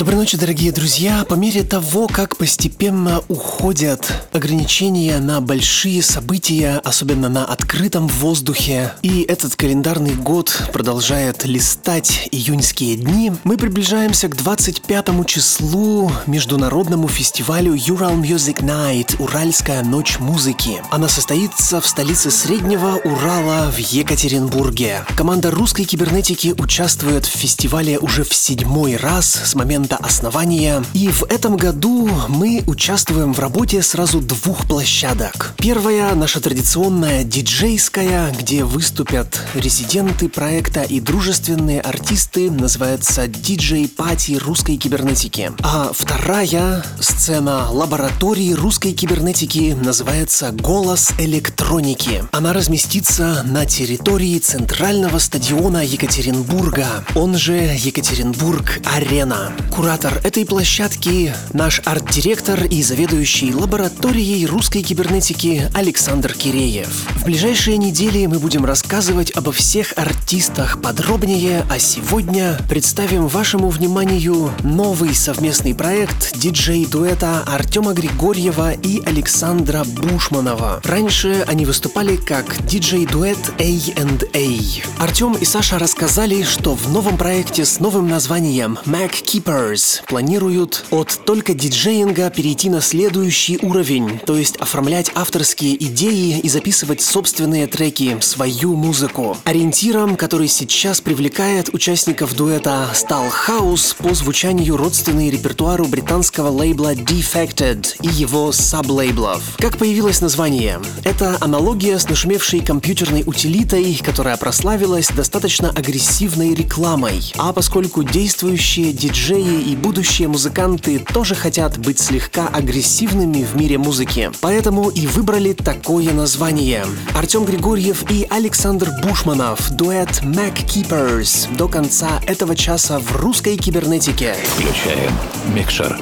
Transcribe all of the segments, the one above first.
Доброй ночи, дорогие друзья. По мере того, как постепенно уходят ограничения на большие события, особенно на открытом воздухе, и этот календарный год продолжает листать июньские дни, мы приближаемся к 25 числу международному фестивалю Ural Music Night – Уральская ночь музыки. Она состоится в столице Среднего Урала в Екатеринбурге. Команда русской кибернетики участвует в фестивале уже в седьмой раз с момента момента основания. И в этом году мы участвуем в работе сразу двух площадок. Первая наша традиционная диджейская, где выступят резиденты проекта и дружественные артисты, называется DJ Пати русской кибернетики. А вторая сцена лаборатории русской кибернетики называется Голос электроники. Она разместится на территории центрального стадиона Екатеринбурга, он же Екатеринбург Арена. Куратор этой площадки – наш арт-директор и заведующий лабораторией русской кибернетики Александр Киреев. В ближайшие недели мы будем рассказывать обо всех артистах подробнее, а сегодня представим вашему вниманию новый совместный проект диджей-дуэта Артема Григорьева и Александра Бушманова. Раньше они выступали как диджей-дуэт A&A. Артем и Саша рассказали, что в новом проекте с новым названием Mac Keeper Brothers планируют от только диджеинга перейти на следующий уровень, то есть оформлять авторские идеи и записывать собственные треки, свою музыку. Ориентиром, который сейчас привлекает участников дуэта, стал хаос по звучанию родственный репертуару британского лейбла Defected и его саблейблов. Как появилось название? Это аналогия с нашумевшей компьютерной утилитой, которая прославилась достаточно агрессивной рекламой. А поскольку действующие диджеи и будущие музыканты тоже хотят быть слегка агрессивными в мире музыки. Поэтому и выбрали такое название. Артем Григорьев и Александр Бушманов, дуэт Mac Keepers до конца этого часа в русской кибернетике. Включаем микшер.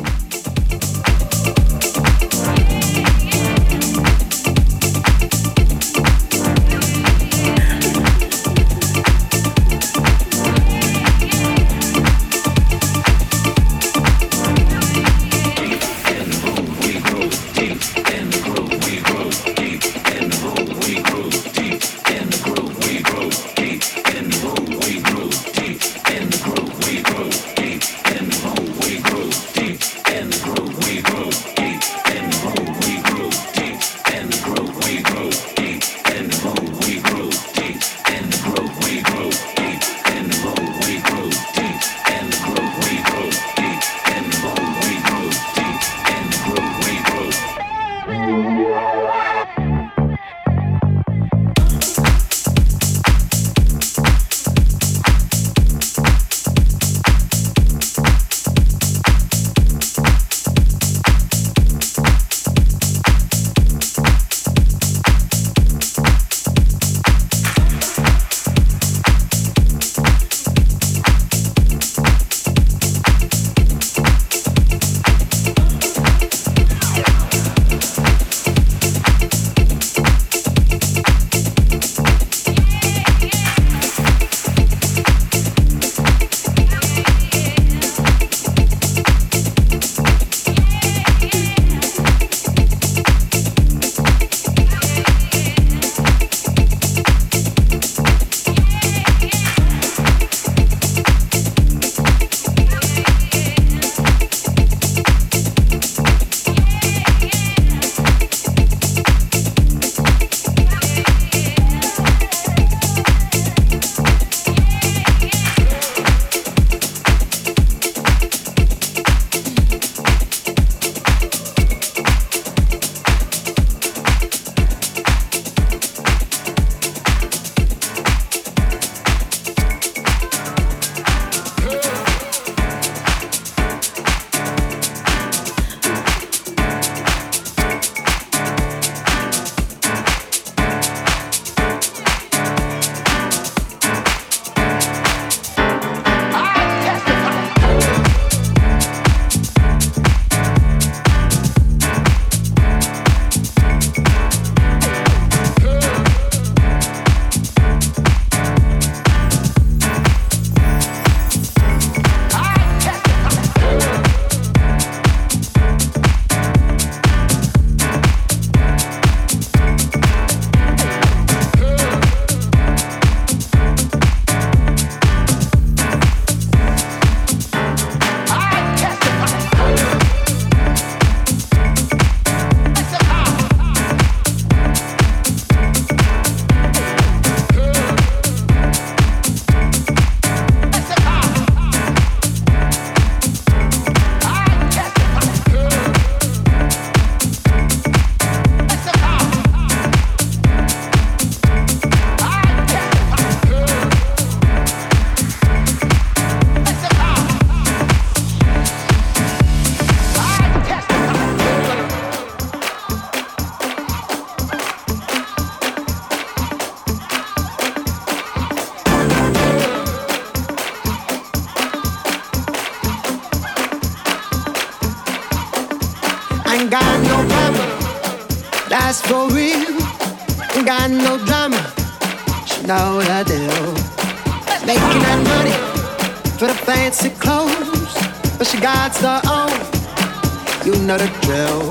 Know drill.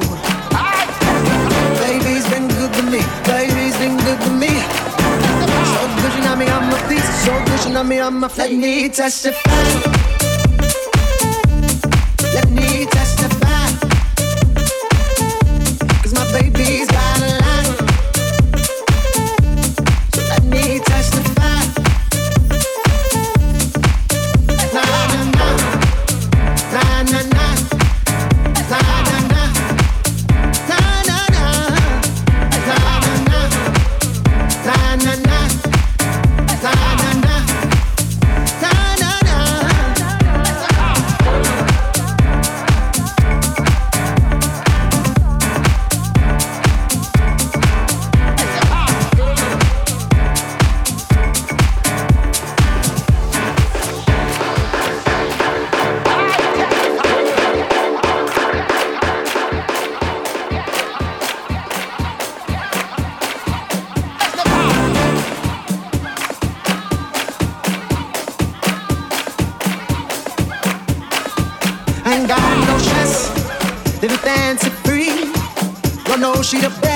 Baby's been good to me. Baby's been good to me. So good she know me on my feet. So good she know me on my feet. Let me testify. she the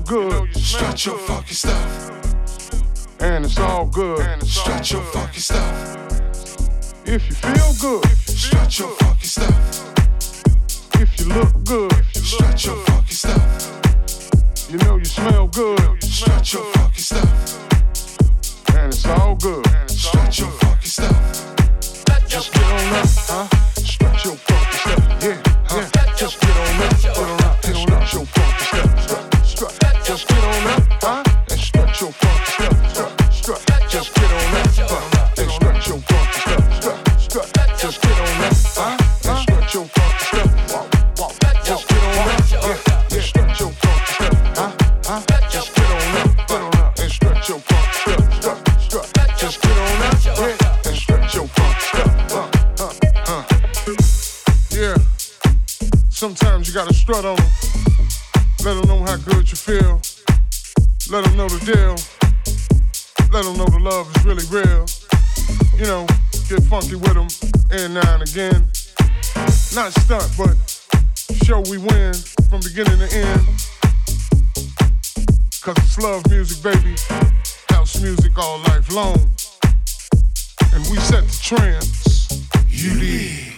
good. You know you smell Shut good. your fucking stuff. And it's all good. Cause it's love music, baby. House music all life long. And we set the trends. You did.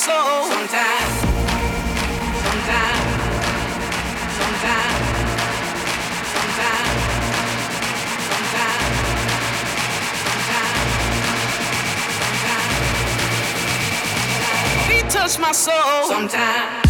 Sometimes, sometimes, sometimes, sometimes, sometimes, sometimes, sometimes. touch my soul. Sometimes.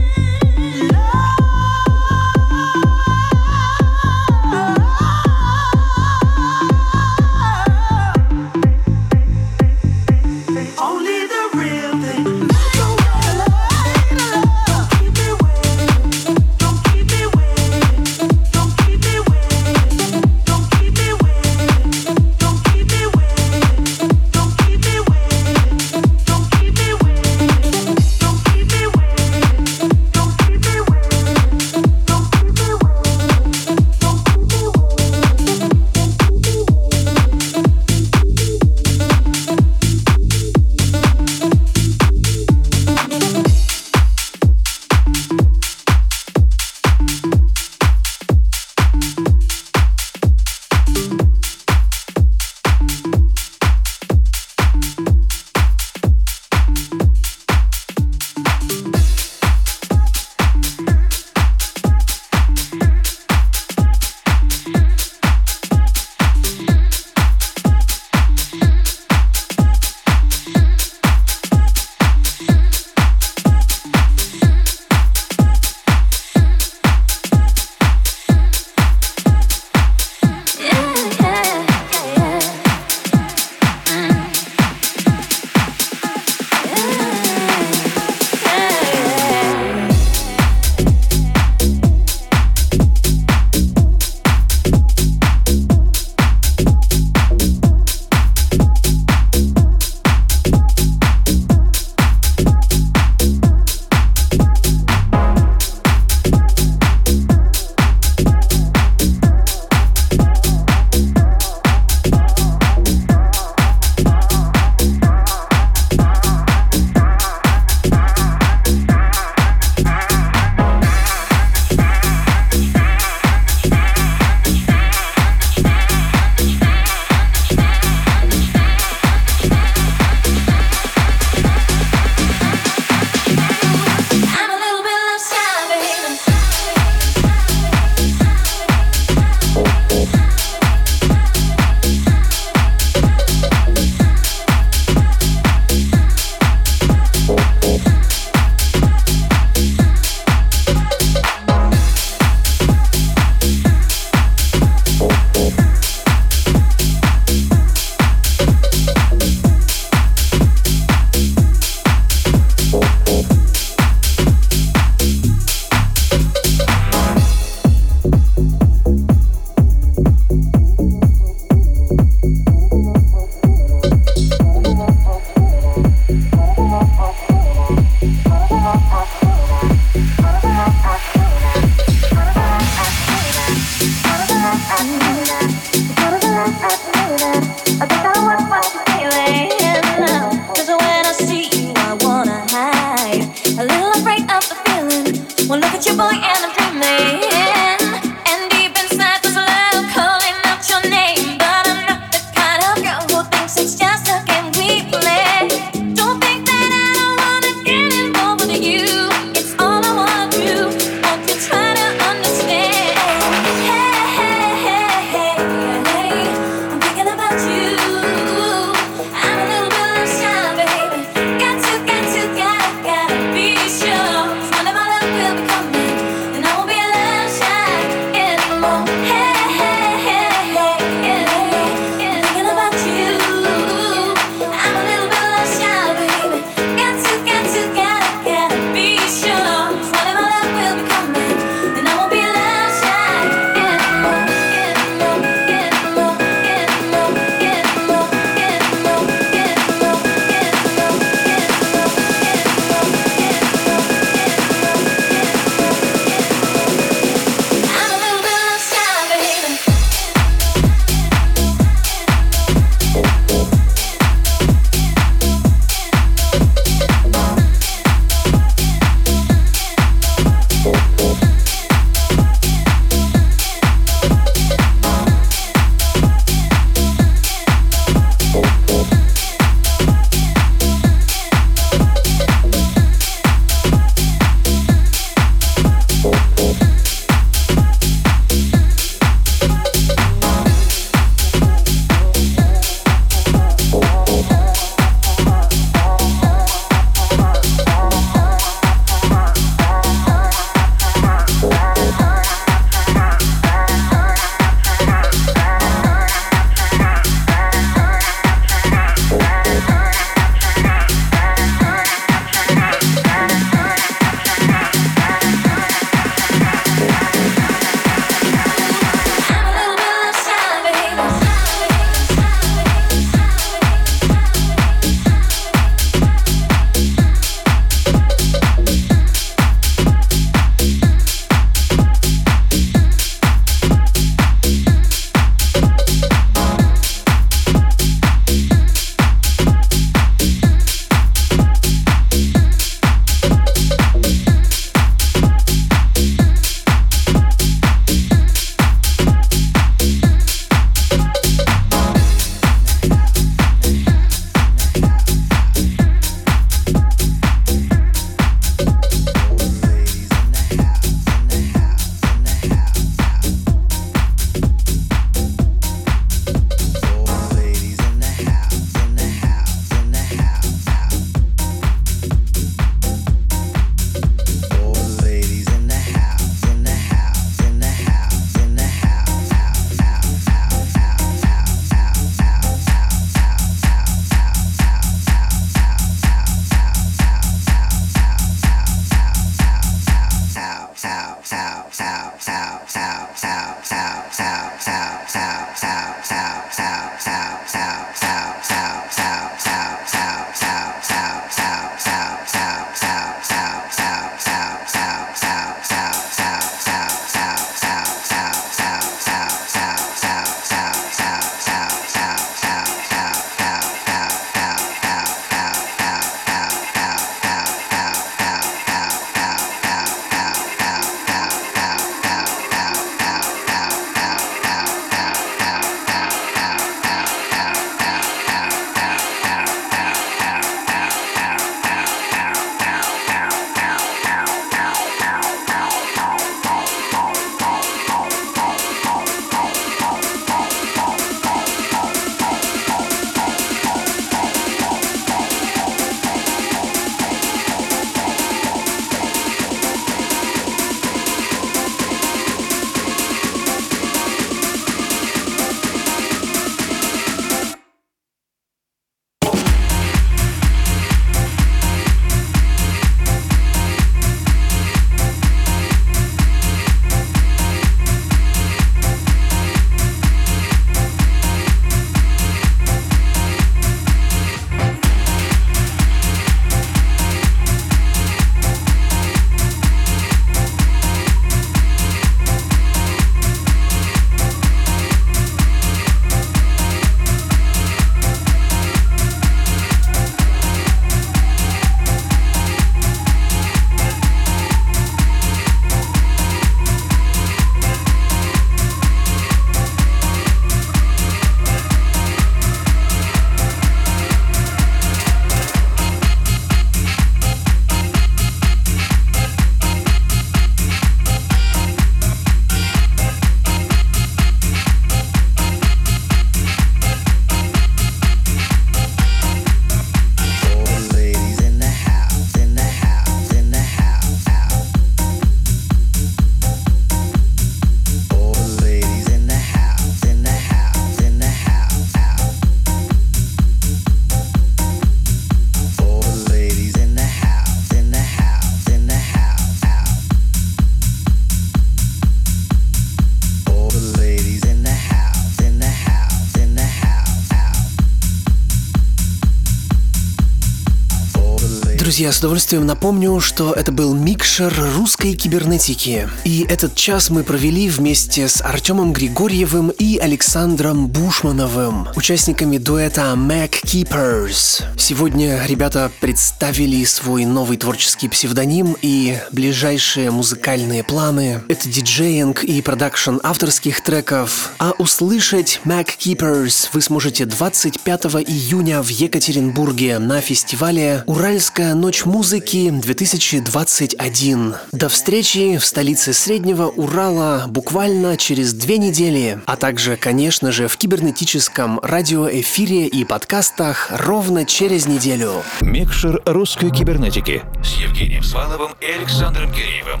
Друзья, с удовольствием напомню, что это был микшер русской кибернетики. И этот час мы провели вместе с Артемом Григорьевым и Александром Бушмановым, участниками дуэта Mac Keepers. Сегодня ребята представили свой новый творческий псевдоним и ближайшие музыкальные планы. Это диджеинг и продакшн авторских треков. А услышать Mac Keepers вы сможете 25 июня в Екатеринбурге на фестивале «Уральская ночь музыки-2021». До встречи в столице Среднего Урала буквально через две недели, а также, конечно же, в кибернетическом радиоэфире и подкастах ровно через неделю. Микшер русской кибернетики с Евгением Сваловым и Александром Киреевым.